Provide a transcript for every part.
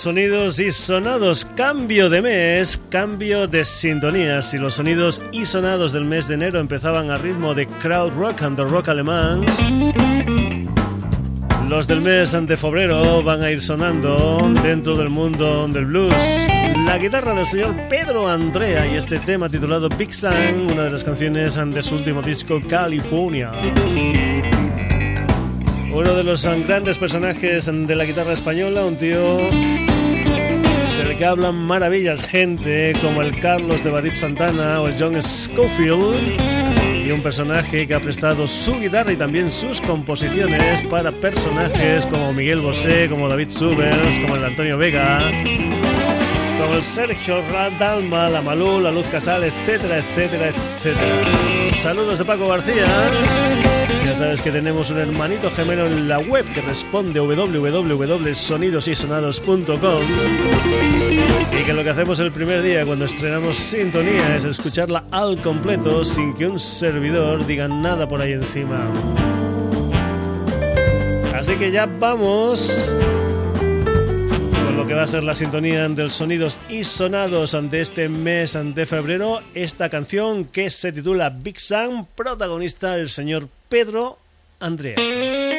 Sonidos y Sonados. Cambio de mes, cambio de sintonías. Y los sonidos y sonados del mes de enero empezaban a ritmo de crowd rock and the rock alemán. Los del mes de febrero van a ir sonando dentro del mundo del blues. La guitarra del señor Pedro Andrea y este tema titulado Big Sun, una de las canciones de su último disco California. Uno de los grandes personajes de la guitarra española, un tío que hablan maravillas gente como el Carlos de Badip Santana o el John Schofield y un personaje que ha prestado su guitarra y también sus composiciones para personajes como Miguel Bosé, como David Subers, como el Antonio Vega, como el Sergio Radalma, la Malú, la Luz Casal, etcétera, etcétera, etcétera. Saludos de Paco García. Sabes que tenemos un hermanito gemelo en la web que responde www.sonidosysonados.com y que lo que hacemos el primer día cuando estrenamos Sintonía es escucharla al completo sin que un servidor diga nada por ahí encima. Así que ya vamos con lo que va a ser la sintonía del sonidos y sonados ante este mes de febrero. Esta canción que se titula Big Sam, protagonista el señor Pedro Andrea.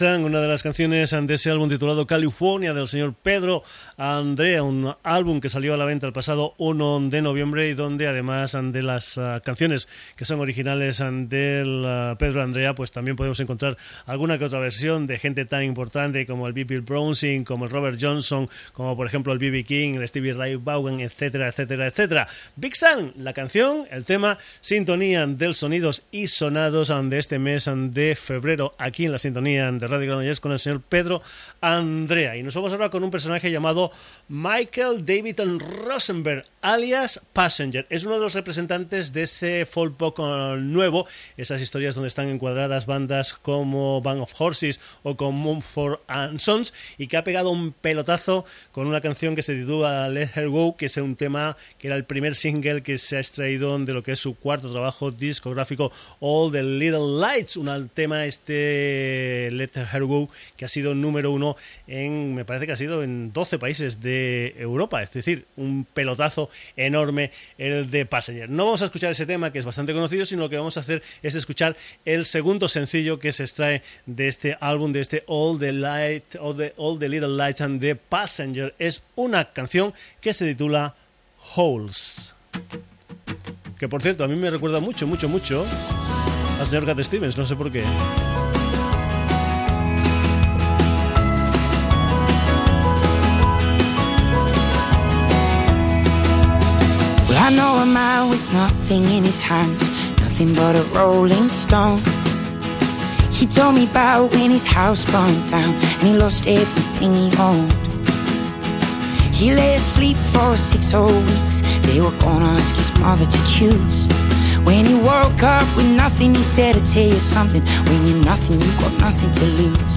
Una de las canciones de ese álbum titulado California del señor Pedro Andrea, un álbum que salió a la venta el pasado 1 de noviembre y donde además de las ah, canciones que son originales del uh, Pedro Andrea, pues también podemos encontrar alguna que otra versión de gente tan importante como el B.B. Brownsing, como el Robert Johnson, como por ejemplo el B.B. King, el Stevie Ray Vaughan, etcétera, etcétera, etcétera. Big Sun, la canción, el tema, sintonía del sonidos y sonados de este mes de febrero aquí en la sintonía de Radio Granollers con el señor Pedro Andrea. Y nos vamos ahora con un personaje llamado Michael David Rosenberg, alias Passenger. Es uno de los representantes de ese folk pop nuevo, esas historias donde están encuadradas bandas como Band of Horses o como Mumford and Sons, y que ha pegado un pelotazo con una canción que se titula Let Her Go, que es un tema que era el primer single que se ha extraído de lo que es su cuarto trabajo discográfico All the Little Lights, un tema este Let Her Go que ha sido número uno en, me parece que ha sido en 12 países de Europa, es decir, un pelotazo enorme el de Passenger. No vamos a escuchar ese tema que es bastante conocido, sino lo que vamos a hacer es escuchar el segundo sencillo que se extrae de este álbum, de este All the Light, All the, All the Little Lights and the Passenger. Es una canción que se titula Holes. Que por cierto, a mí me recuerda mucho, mucho, mucho al señor Cat Stevens, no sé por qué. I know a man with nothing in his hands, nothing but a rolling stone. He told me about when his house burned down and he lost everything he owned. He lay asleep for six whole weeks. They were gonna ask his mother to choose. When he woke up with nothing, he said, I tell you something. When you're nothing, you got nothing to lose.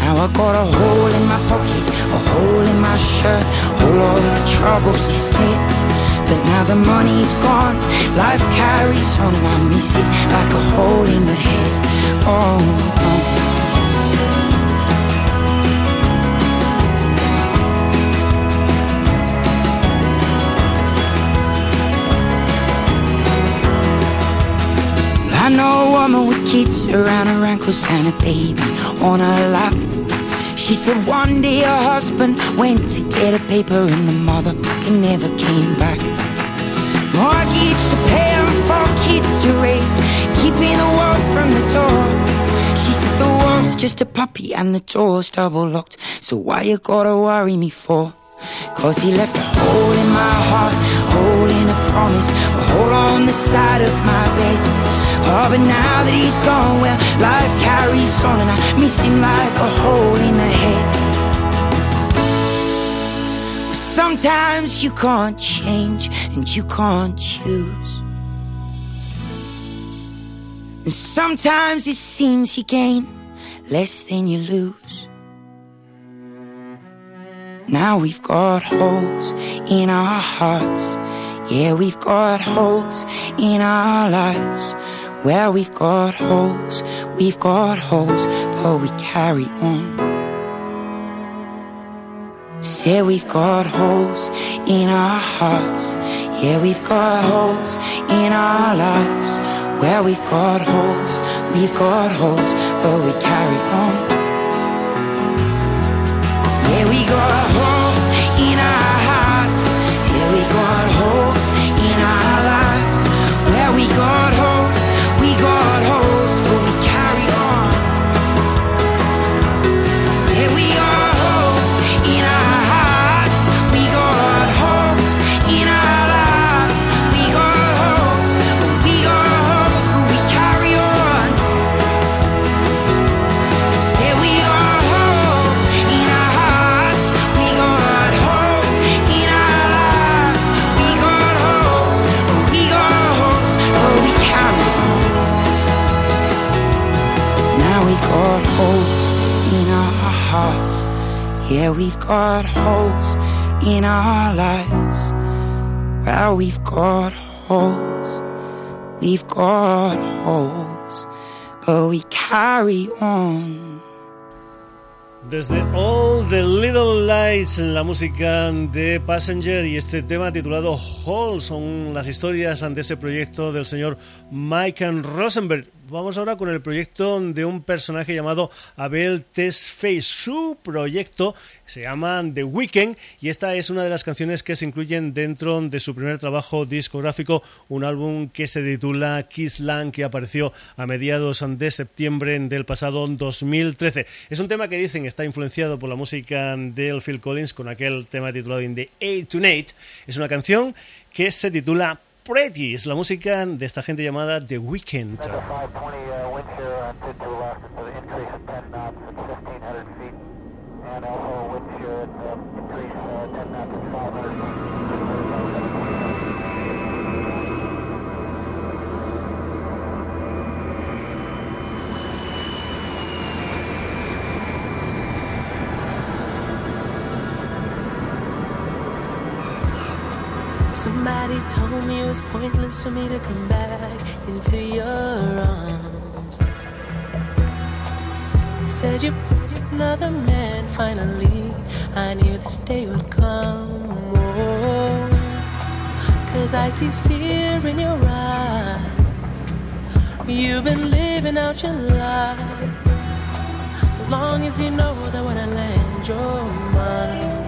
Now I got a hole in my pocket, a hole in my shirt, whole lot of trouble, he said. But now the money's gone, life carries on, and I miss it like a hole in the head. Oh, oh. I know a woman with kids around her ankles and a baby on her lap. She said one day her husband went to get a paper and the motherfucker never came back. Mortgage to pay and four kids to raise, keeping the world from the door. She said the world's just a puppy and the door's double locked. So why you gotta worry me for? Cause he left a hole in my heart, hole in a promise, a hole on the side of my bed. Oh, but now that he's gone, well, life carries on and I miss him like a hole in the head. Well, sometimes you can't change and you can't choose. And sometimes it seems you gain less than you lose. Now we've got holes in our hearts. Yeah, we've got holes in our lives. Well, we've got holes, we've got holes, but we carry on. Say we've got holes in our hearts. Yeah, we've got holes in our lives. Well, we've got holes, we've got holes, but we carry on. Yeah, we've got holes in our lives. Well, we've got holes. We've got holes. But we carry on. Desde All the Little Lights, la música de Passenger y este tema titulado Hall son las historias ante ese proyecto del señor Michael Rosenberg. Vamos ahora con el proyecto de un personaje llamado Abel Tesfaye. Su proyecto se llama The Weeknd y esta es una de las canciones que se incluyen dentro de su primer trabajo discográfico, un álbum que se titula Kiss Land que apareció a mediados de septiembre del pasado 2013. Es un tema que dicen está influenciado por la música del Phil Collins con aquel tema titulado In the 8 to 8. Es una canción que se titula Pretty es la música de esta gente llamada The Weeknd. Somebody told me it was pointless for me to come back into your arms. Said you another man finally. I knew this day would come. Oh, Cause I see fear in your eyes. You've been living out your life. As long as you know that when I land, you're mine.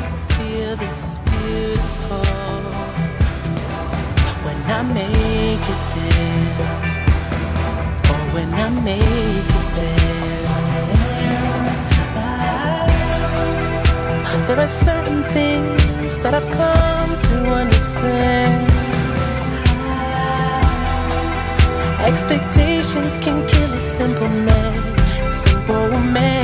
it's beautiful when I make it there. or when I make it there. There are certain things that I've come to understand. Expectations can kill a simple man, simple man.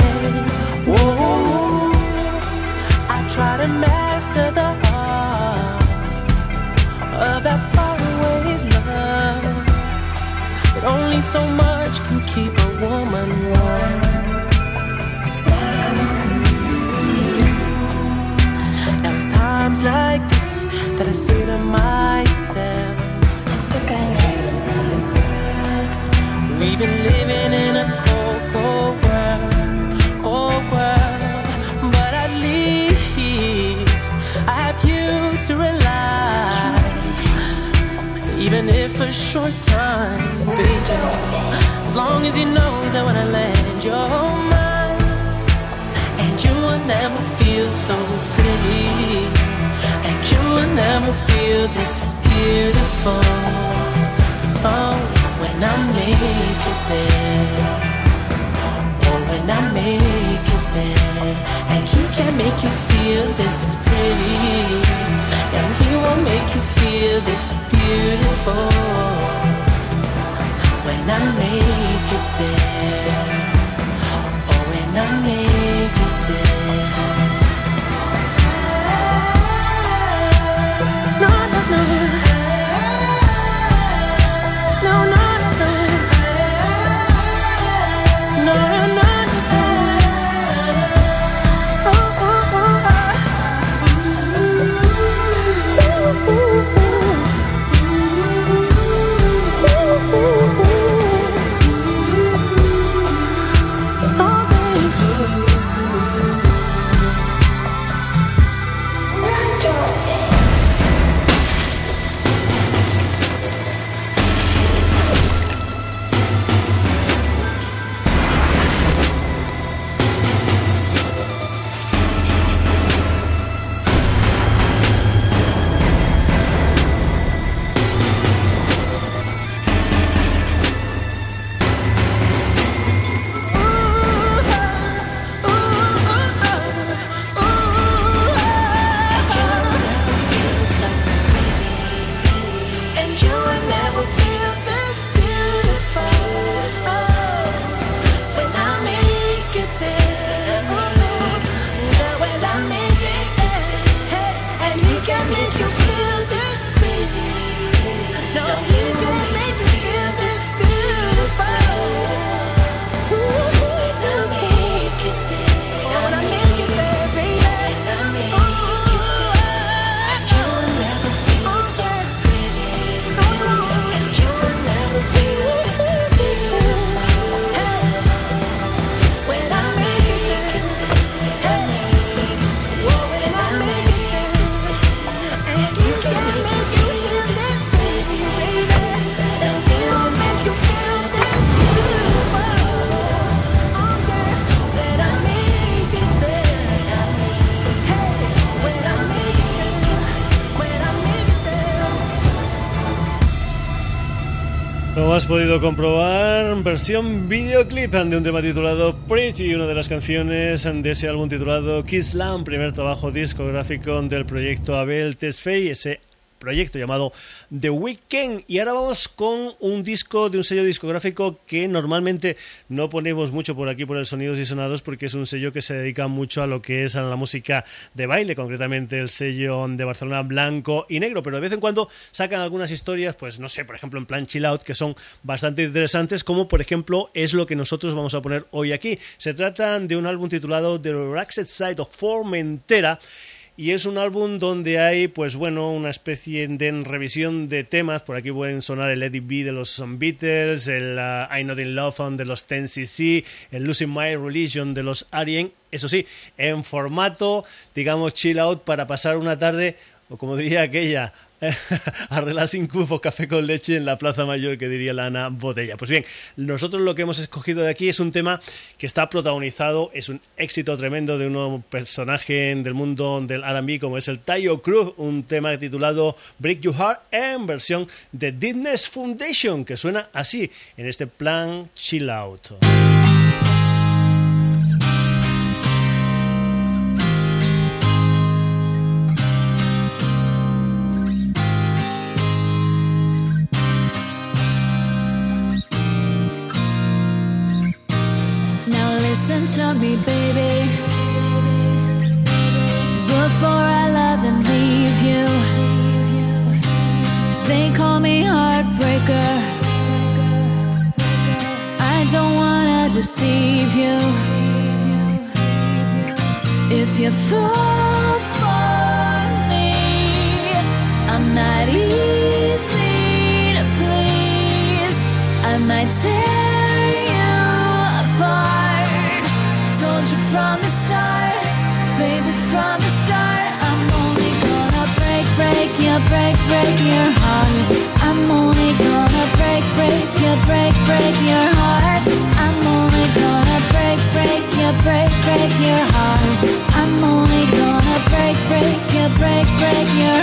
Podido comprobar, versión videoclip de un tema titulado Pretty, una de las canciones de ese álbum titulado Kiss Lamb, primer trabajo discográfico del proyecto Abel Tesfaye, ese proyecto llamado The Weekend. Y ahora vamos con un disco de un sello discográfico que normalmente no ponemos mucho por aquí por el Sonidos y Sonados porque es un sello que se dedica mucho a lo que es a la música de baile, concretamente el sello de Barcelona blanco y negro, pero de vez en cuando sacan algunas historias, pues no sé, por ejemplo en plan chill out, que son bastante interesantes, como por ejemplo es lo que nosotros vamos a poner hoy aquí. Se trata de un álbum titulado The Relaxed Side of Formentera y es un álbum donde hay, pues bueno, una especie de revisión de temas. Por aquí pueden sonar el Eddie B de los Beatles, el uh, I Not In Love de los 10cc, el Losing My Religion de los Arien. Eso sí, en formato, digamos, chill out para pasar una tarde, o como diría aquella, arreglar sin cufo café con leche en la Plaza Mayor, que diría Lana Botella. Pues bien, nosotros lo que hemos escogido de aquí es un tema que está protagonizado, es un éxito tremendo de un personaje del mundo del R&B como es el Tayo Cruz, un tema titulado Break Your Heart en versión de Disney's Foundation, que suena así en este plan Chill Out. To me, baby. Before I love and leave you, they call me heartbreaker. I don't wanna deceive you. If you fall for me, I'm not easy to please. I might tear from the start, baby, from the start. I'm only gonna break, break your, break, break your heart. I'm only gonna break, break break, break your heart. I'm only gonna break, break break, break your heart. I'm only gonna break, break break, break your,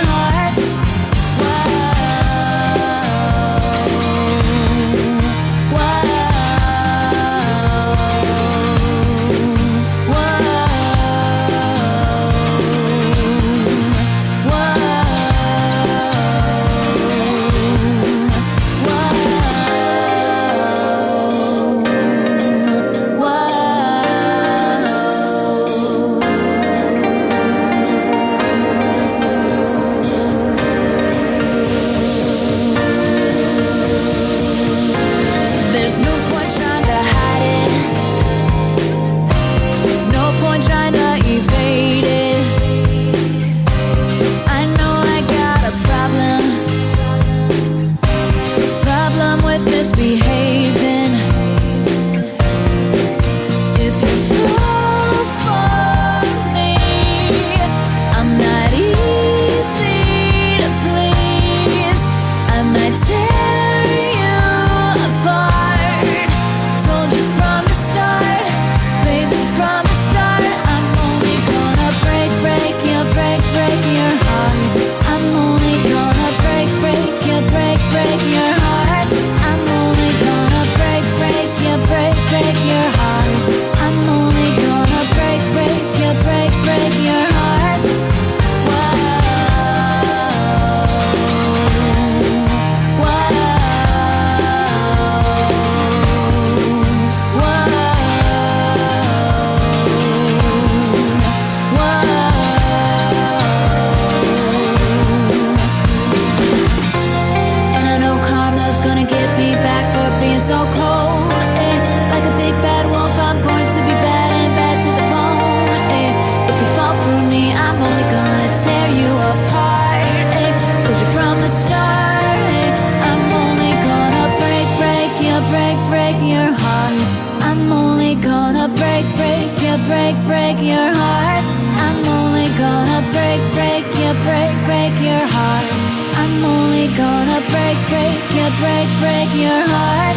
break, break your heart.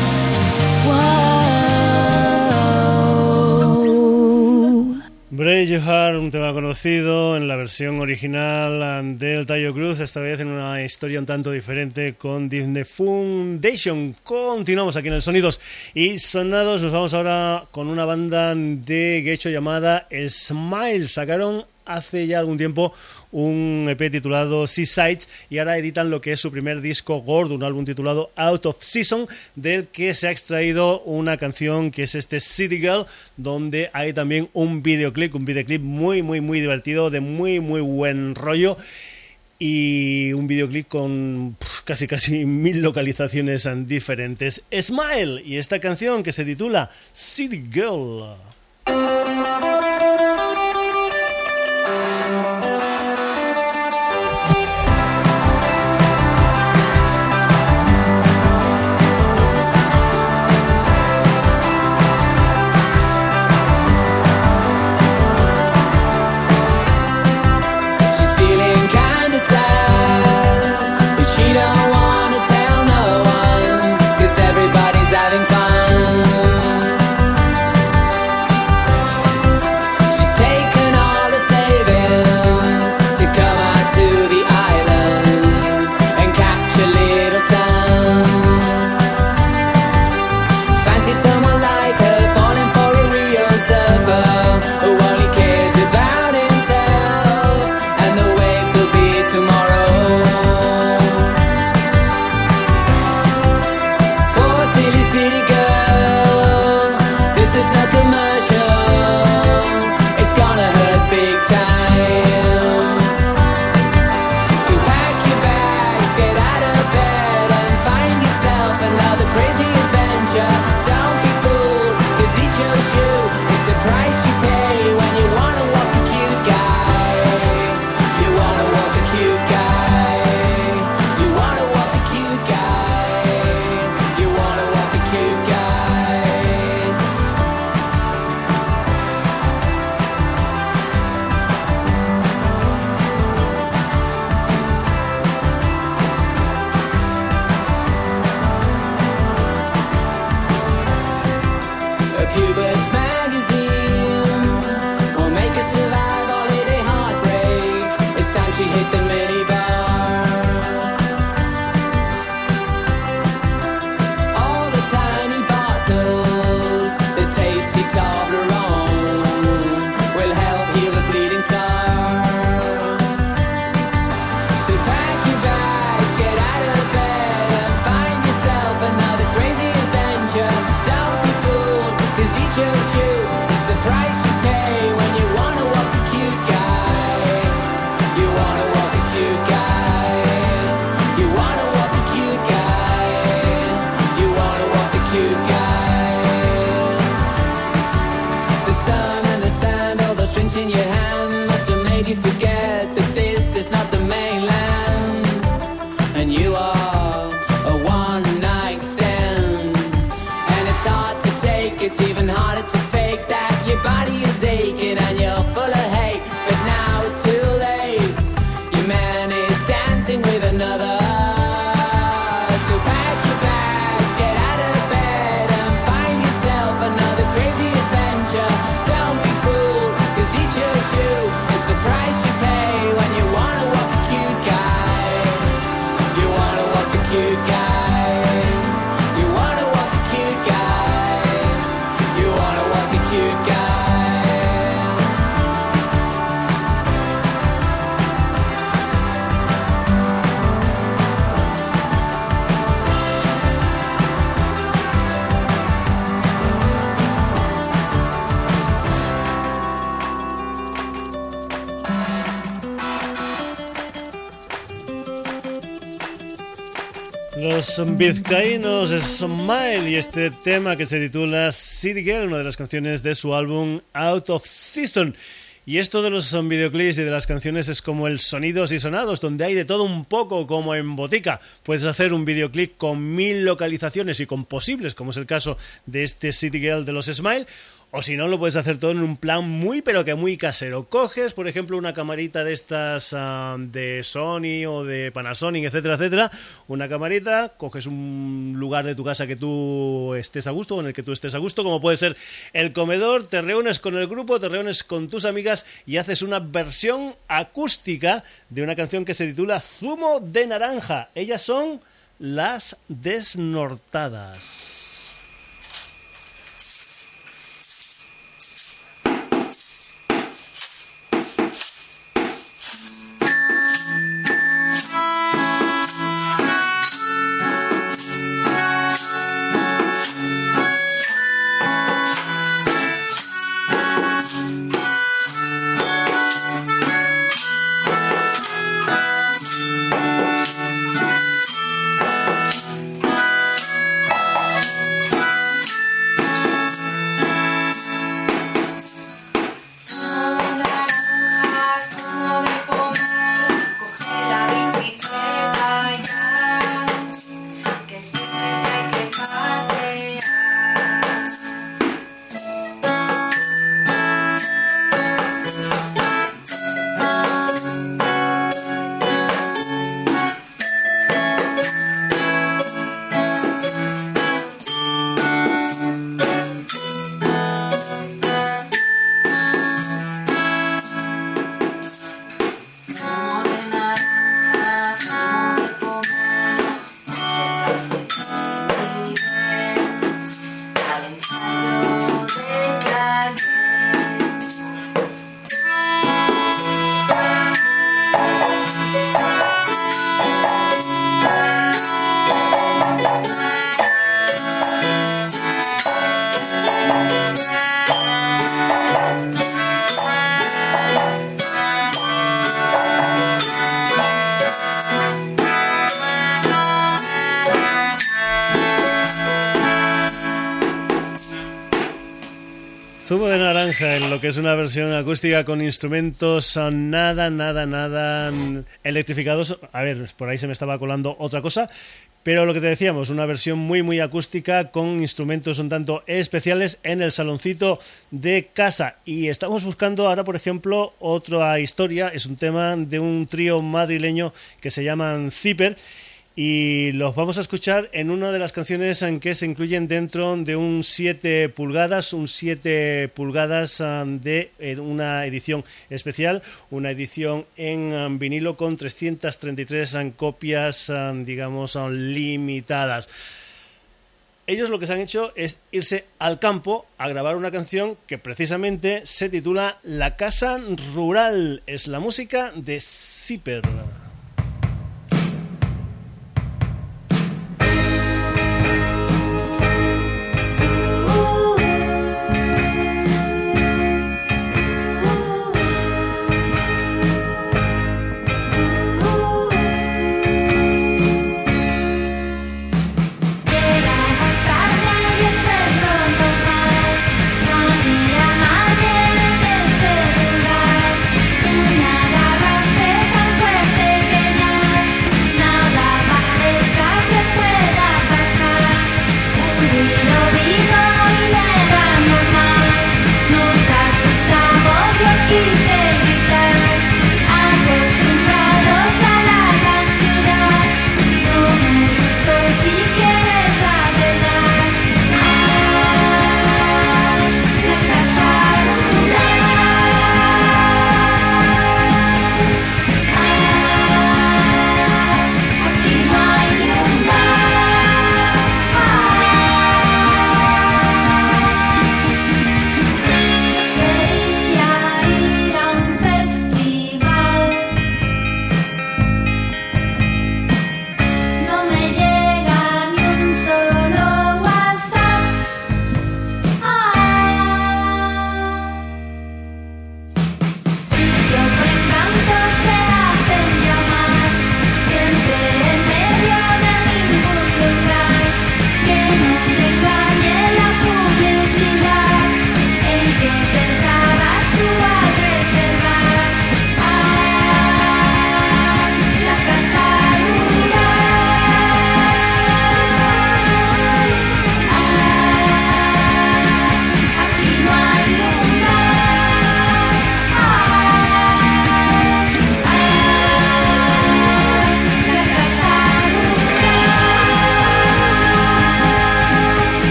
Whoa. Break Your Heart, un tema conocido en la versión original del Tayo Cruz, esta vez en una historia un tanto diferente con Disney Foundation. Continuamos aquí en el Sonidos y Sonados, nos vamos ahora con una banda de gecho llamada Smile. Sacaron hace ya algún tiempo un EP titulado Seasides y ahora editan lo que es su primer disco gordo, un álbum titulado Out of Season, del que se ha extraído una canción que es este City Girl, donde hay también un videoclip, un videoclip muy, muy, muy divertido, de muy, muy buen rollo y un videoclip con casi casi mil localizaciones diferentes. Smile y esta canción que se titula City Girl. Vizcaínos Smile y este tema que se titula City Girl, una de las canciones de su álbum Out of Season. Y esto de los videoclips y de las canciones es como el sonidos y sonados, donde hay de todo un poco como en botica. Puedes hacer un videoclip con mil localizaciones y con posibles, como es el caso de este City Girl de los Smile, O si no, lo puedes hacer todo en un plan muy, pero que muy casero. Coges, por ejemplo, una camarita de estas ah, de Sony o de Panasonic, etcétera, etcétera. Una camarita, coges un lugar de tu casa que tú estés a gusto, o en el que tú estés a gusto, como puede ser el comedor, te reúnes con el grupo, te reúnes con tus amigas y haces una versión acústica de una canción que se titula Zumo de Naranja. Ellas son las desnortadas. Lo que es una versión acústica con instrumentos nada, nada, nada electrificados. A ver, por ahí se me estaba colando otra cosa. Pero lo que te decíamos, una versión muy muy acústica con instrumentos un tanto especiales en el saloncito de casa. Y estamos buscando ahora, por ejemplo, otra historia. Es un tema de un trío madrileño que se llaman Zipper y los vamos a escuchar en una de las canciones en que se incluyen dentro de un 7 pulgadas, un 7 pulgadas um, de eh, una edición especial, una edición en um, vinilo con 333 um, copias, digamos, limitadas ellos lo que se han hecho es irse al campo a grabar una canción que precisamente se titula La Casa Rural. Es la música de Zipper.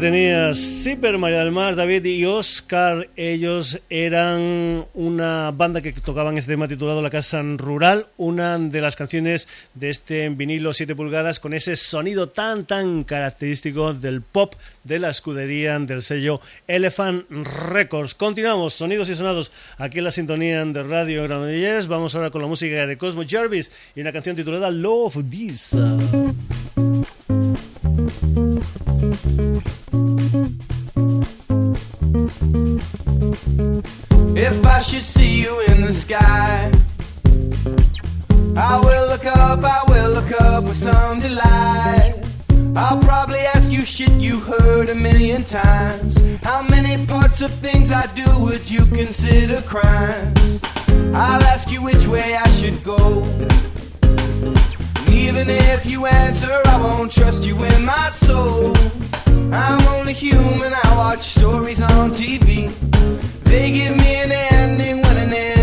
Tenías Zipper, María del Mar, David y Oscar. Ellos eran una banda que tocaban este tema titulado La Casa Rural, una de las canciones de este vinilo 7 pulgadas con ese sonido tan tan característico del pop de la escudería del sello Elephant Records. Continuamos, sonidos y sonados aquí en la sintonía de Radio Granollers. Vamos ahora con la música de Cosmo Jarvis y una canción titulada Love This. If I should see you in the sky, I will look up, I will look up with some delight. I'll probably ask you shit you heard a million times. How many parts of things I do would you consider crimes? I'll ask you which way I should go. Even if you answer, I won't trust you in my soul. I'm only human, I watch stories on TV. They give me an ending when an ending's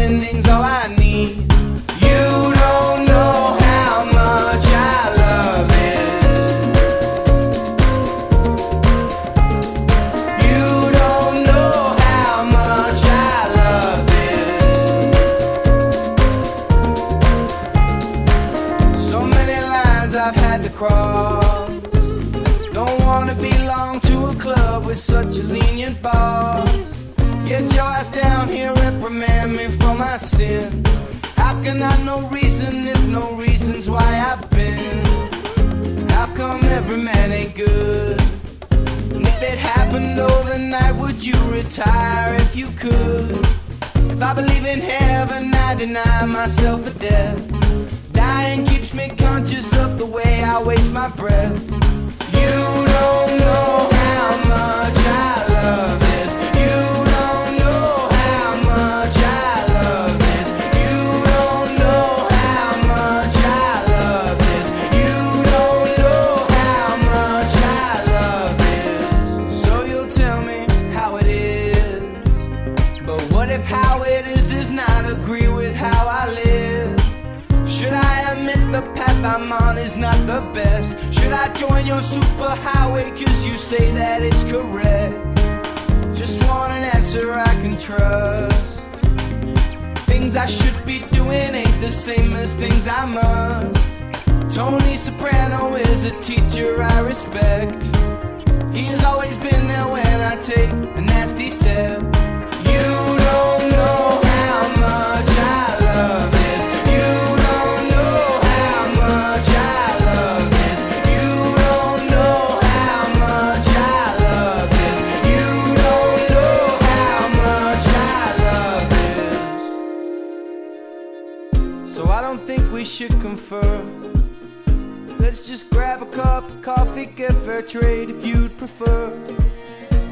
reprimand me for my sins. How can I know reason if no reason's why I've been? How come every man ain't good? And if it happened overnight, would you retire if you could? If I believe in heaven, I deny myself a death. Dying keeps me conscious of the way I waste my breath. Join your superhighway cause you say that it's correct? Just want an answer I can trust. Things I should be doing ain't the same as things I must. Tony Soprano is a teacher I respect. He's always been there when I take a nasty step. Confer. Let's just grab a cup of coffee, get fair trade if you'd prefer.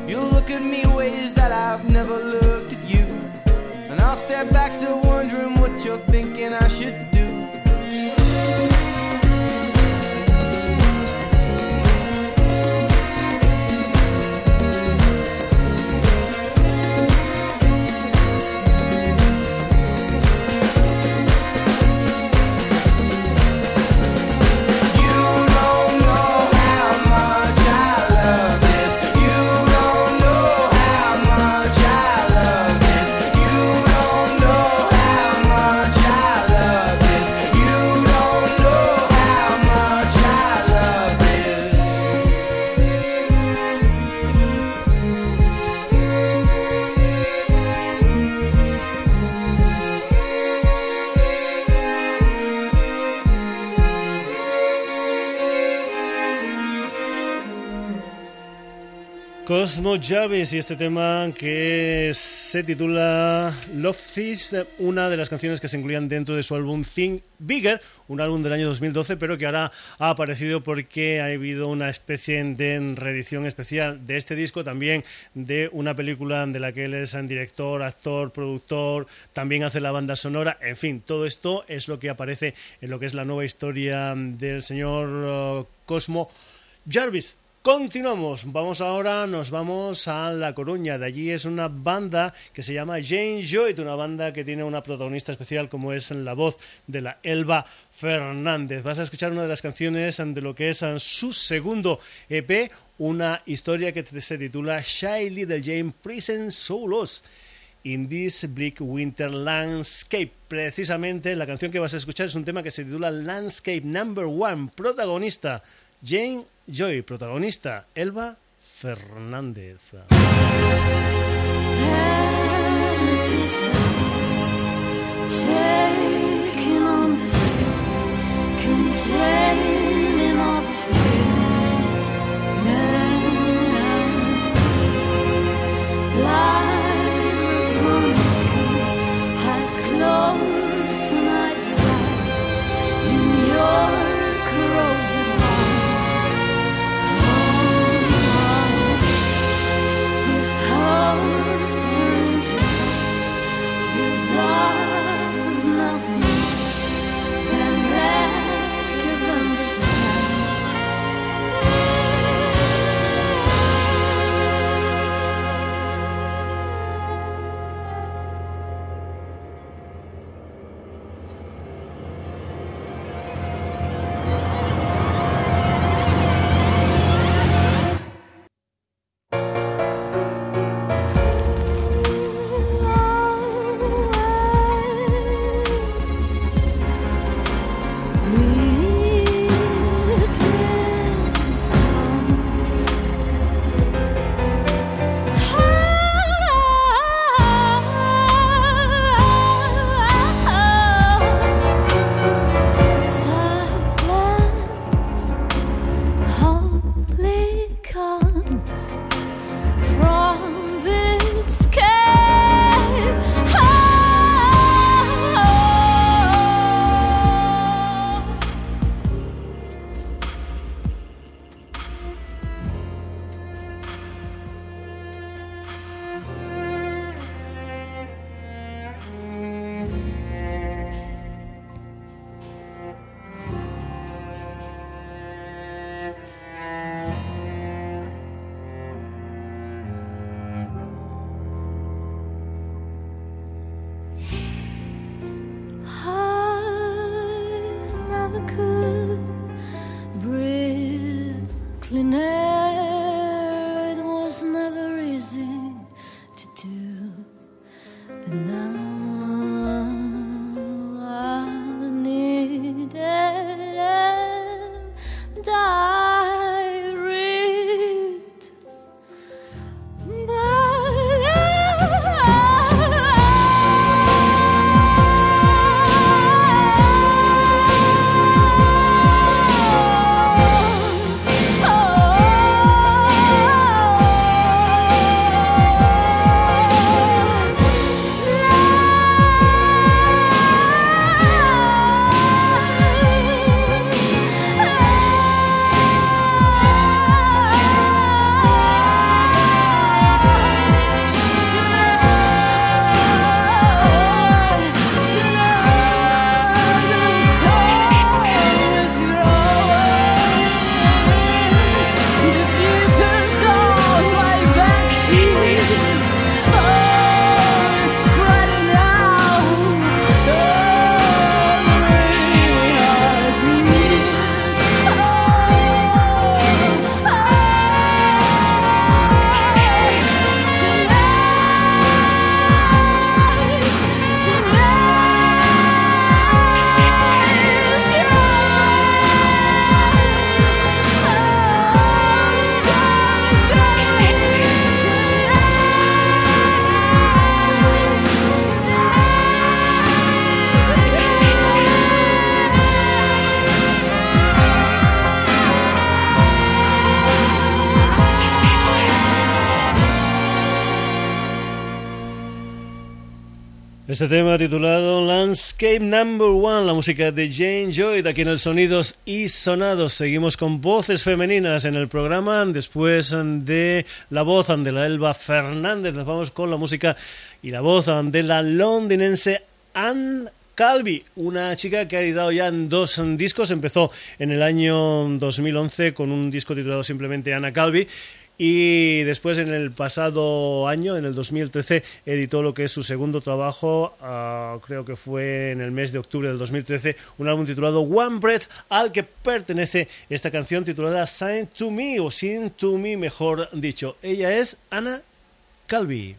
You'll look at me ways that I've never looked at you. And I'll step back, still wondering what you're thinking I should Cosmo Jarvis y este tema que se titula Love This, una de las canciones que se incluían dentro de su álbum Think Bigger, un álbum del año 2012, pero que ahora ha aparecido porque ha habido una especie de reedición especial de este disco, también de una película de la que él es director, actor, productor, también hace la banda sonora, en fin, todo esto es lo que aparece en lo que es la nueva historia del señor eh, Cosmo Jarvis. Continuamos, vamos ahora, nos vamos a La Coruña. De allí es una banda que se llama Jane Joy, una banda que tiene una protagonista especial como es la voz de la Elba Fernández. Vas a escuchar una de las canciones de lo que es su segundo EP, una historia que se titula Shy Little Jane Prison Solos. In this bleak winter landscape. Precisamente la canción que vas a escuchar es un tema que se titula Landscape Number One. Protagonista Jane Joy, protagonista Elba Fernández. Este tema titulado Landscape Number One, la música de Jane Joy, aquí en el Sonidos y Sonados. Seguimos con voces femeninas en el programa. Después de la voz de la Elba Fernández, nos vamos con la música y la voz de la londinense Anne Calvi, una chica que ha editado ya dos discos, empezó en el año 2011 con un disco titulado simplemente Ana Calvi y después en el pasado año, en el 2013, editó lo que es su segundo trabajo, uh, creo que fue en el mes de octubre del 2013, un álbum titulado One Breath, al que pertenece esta canción titulada Sign to Me, o Sin to Me, mejor dicho. Ella es Ana Calvi.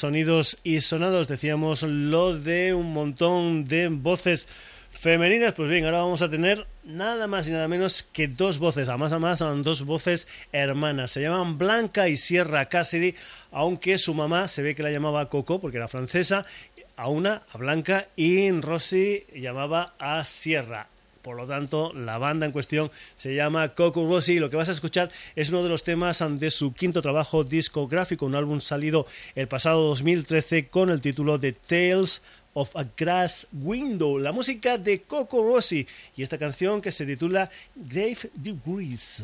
Sonidos y Sonados. Decíamos lo de un montón de voces femeninas. Pues bien, ahora vamos a tener nada más y nada menos que dos voces, a más a más son dos voces hermanas. Se llaman Blanca y Sierra Cassidy, aunque su mamá se ve que la llamaba Coco porque era francesa. A una, a Blanca, y Rosy llamaba a Sierra. Por lo tanto, la banda en cuestión se llama Coco Rossi y lo que vas a escuchar es uno de los temas de su quinto trabajo discográfico, un álbum salido el pasado 2013 con el título de Tales of a Grass Window, la música de Coco Rossi y esta canción que se titula Grave Degrees.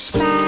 spy.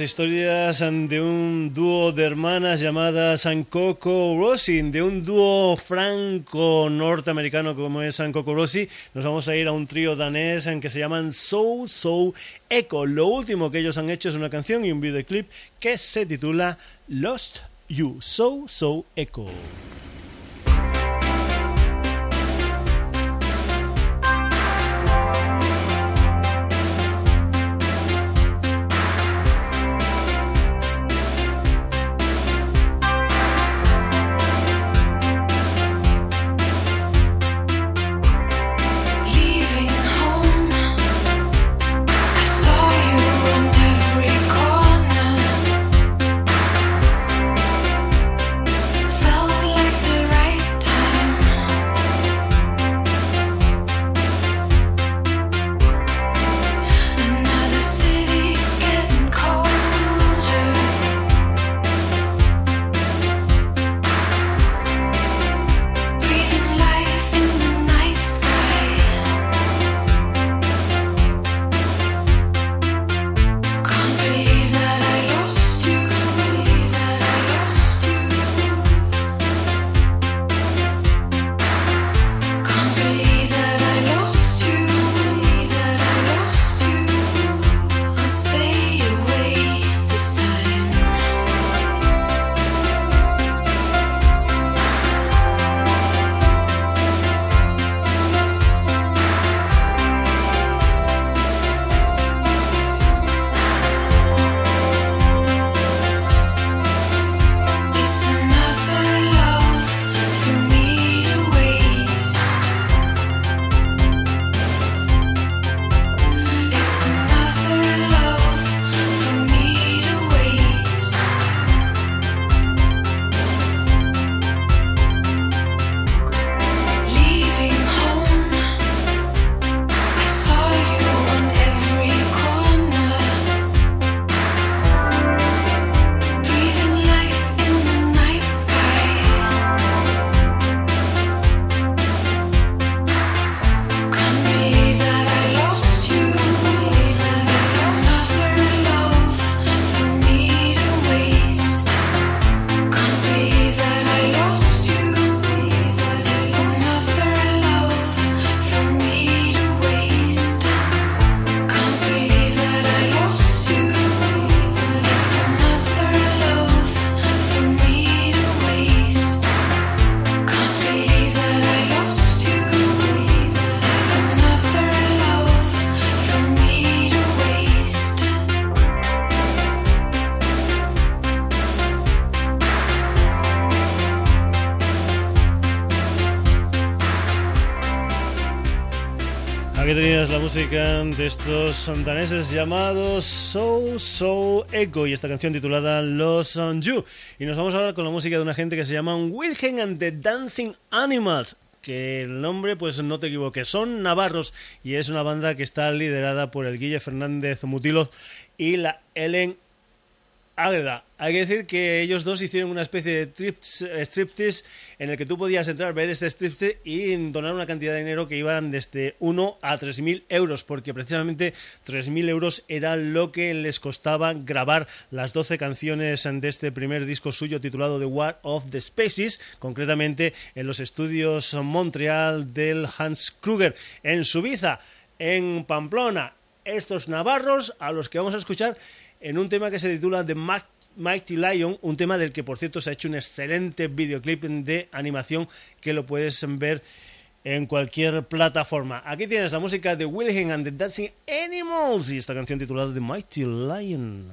Historias de un dúo de hermanas llamadas Coco Rossi, de un dúo franco-norteamericano como es Coco Rossi. Nos vamos a ir a un trío danés en que se llaman So So Echo. Lo último que ellos han hecho es una canción y un videoclip que se titula Lost You, So So Echo. Música de estos daneses llamados So So Echo y esta canción titulada Los On. Y nos vamos a hablar con la música de una gente que se llama Wilhelm and the Dancing Animals que el nombre, pues no te equivoques, son navarros y es una banda que está liderada por el Guille Fernández Mutilo y la Ellen Ágreda. Hay que decir que ellos dos hicieron una especie de trips, striptease en el que tú podías entrar, ver este striptease y donar una cantidad de dinero que iban desde 1 a 3.000 euros, porque precisamente 3.000 euros era lo que les costaba grabar las 12 canciones de este primer disco suyo titulado The War of the Spaces, concretamente en los estudios Montreal del Hans Kruger, en Suiza, en Pamplona. Estos navarros a los que vamos a escuchar en un tema que se titula The Mighty Lion, un tema del que por cierto se ha hecho un excelente videoclip de animación que lo puedes ver en cualquier plataforma. Aquí tienes la música de Wilhelm and the Dancing Animals y esta canción titulada The Mighty Lion.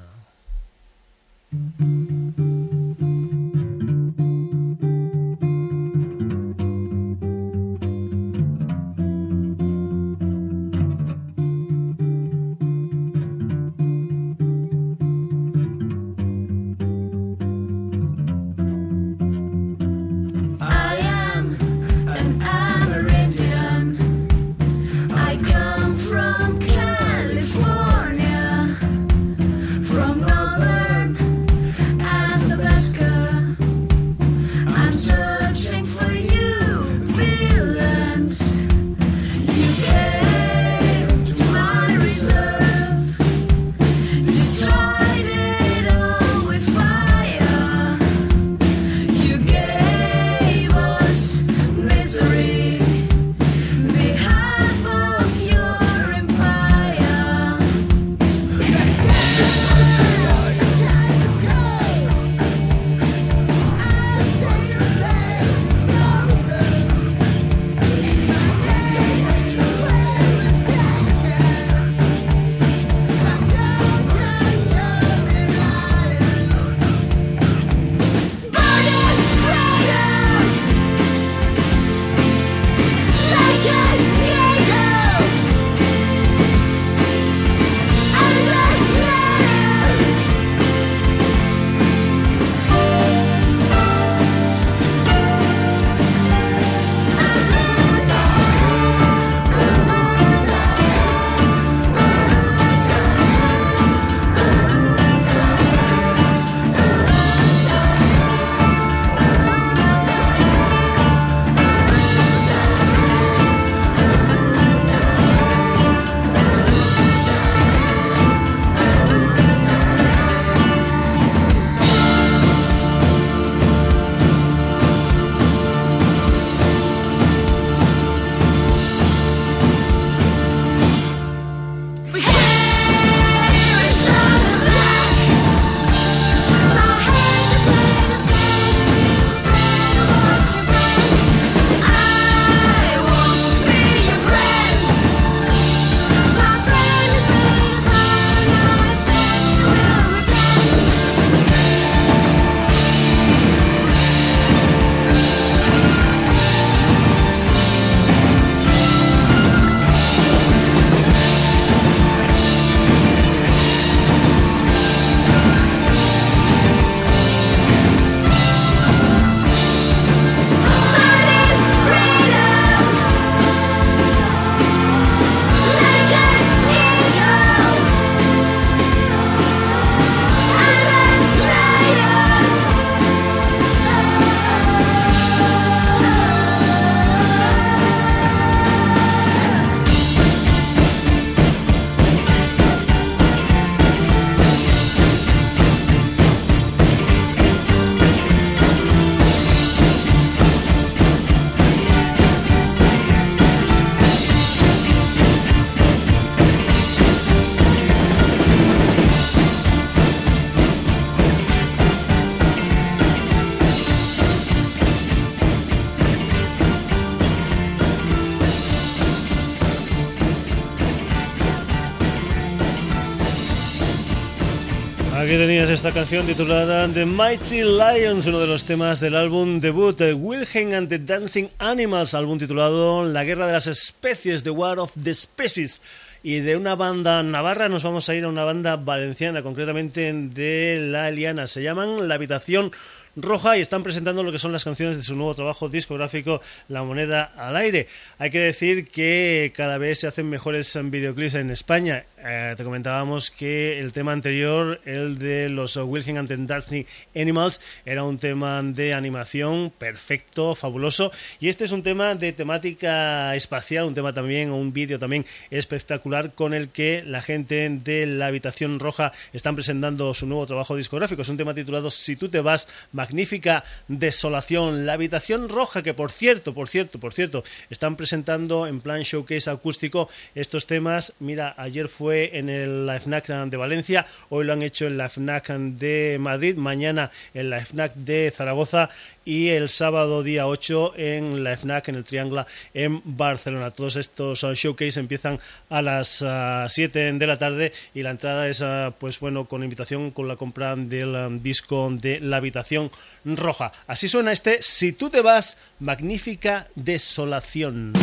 Esta canción titulada The Mighty Lions, uno de los temas del álbum debut Wilhelm and the Dancing Animals, álbum titulado La Guerra de las Especies, The War of the Species. Y de una banda navarra nos vamos a ir a una banda valenciana, concretamente de La Liana. Se llaman La Habitación Roja y están presentando lo que son las canciones de su nuevo trabajo discográfico La Moneda al Aire. Hay que decir que cada vez se hacen mejores videoclips en España. Eh, te comentábamos que el tema anterior, el de los Wilhelm and Disney Animals, era un tema de animación perfecto, fabuloso. Y este es un tema de temática espacial, un tema también, un vídeo también espectacular con el que la gente de la Habitación Roja están presentando su nuevo trabajo discográfico. Es un tema titulado Si tú te vas, magnífica desolación. La habitación roja, que por cierto, por cierto, por cierto, están presentando en plan showcase acústico estos temas. Mira, ayer fue en el, la FNAC de Valencia, hoy lo han hecho en la FNAC de Madrid, mañana en la FNAC de Zaragoza y el sábado día 8 en la FNAC en el Triángulo en Barcelona. Todos estos uh, showcase empiezan a las 7 uh, de la tarde y la entrada es uh, pues bueno con invitación con la compra del disco de La habitación roja. Así suena este Si tú te vas, magnífica desolación.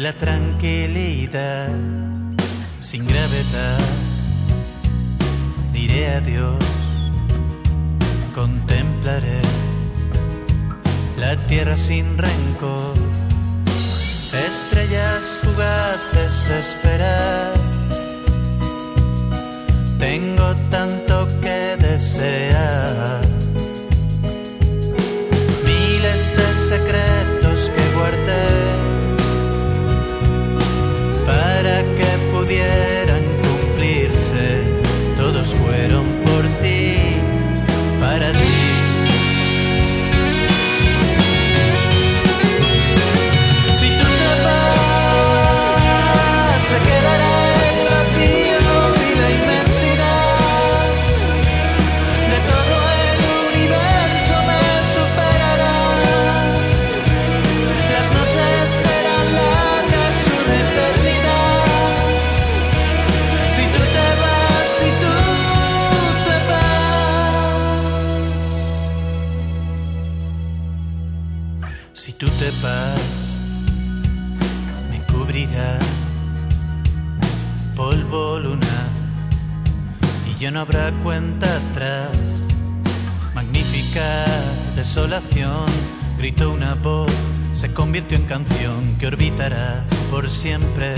La tranquilidad sin gravedad. Diré adiós, contemplaré la tierra sin rencor, estrellas fugaces esperar. Tengo tanto que desear, miles de secretos siempre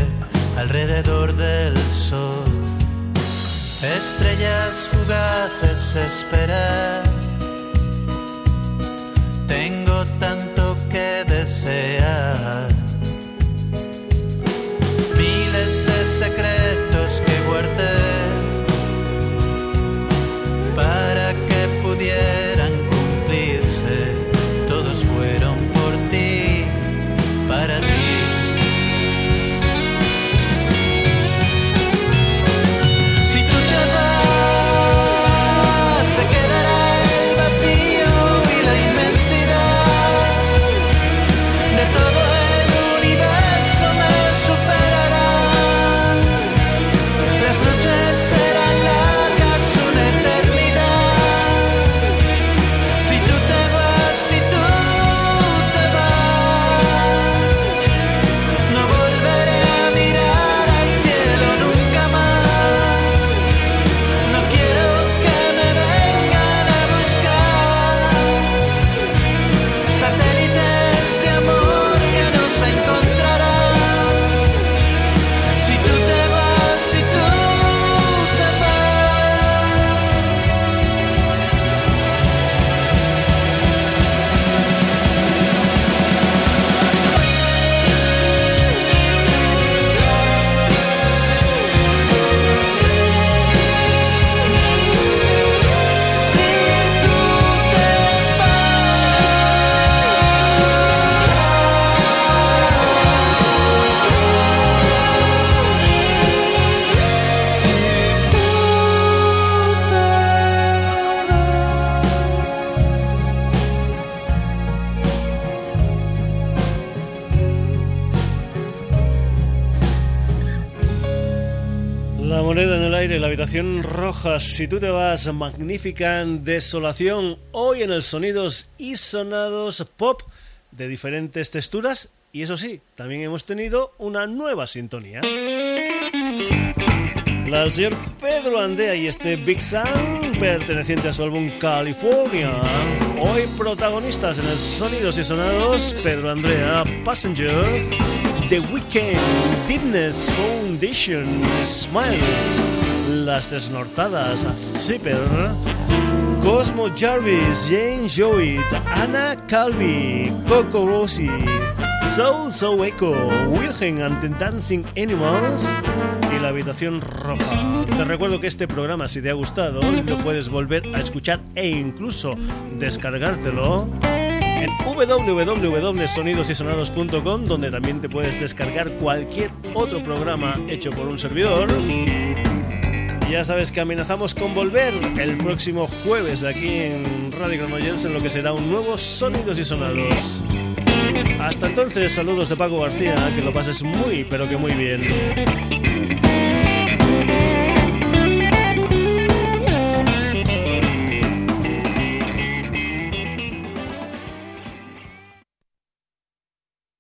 habitación roja. Si tú te vas, magnífica desolación. Hoy en el Sonidos y Sonados Pop de diferentes texturas. Y eso sí, también hemos tenido una nueva sintonía. La del señor Pedro Andea y este Big Sound, perteneciente a su álbum California. Hoy protagonistas en el Sonidos y Sonados, Pedro Andrea, Passenger. The Weekend, Deepness Foundation, Smile, Las Desnortadas, Zipper, Cosmo Jarvis, Jane Joey, Anna Calvi, Coco Rossi, Soul So Echo, Wilhelm and the Dancing Animals y La Habitación Roja. Te recuerdo que este programa, si te ha gustado, lo puedes volver a escuchar e incluso descargártelo en www.sonidosysonados.com, donde también te puedes descargar cualquier otro programa hecho por un servidor. Ya sabes que amenazamos con volver el próximo jueves aquí en Radio Granollers en lo que será un nuevo Sonidos y Sonados. Hasta entonces, saludos de Paco García, que lo pases muy, pero que muy bien.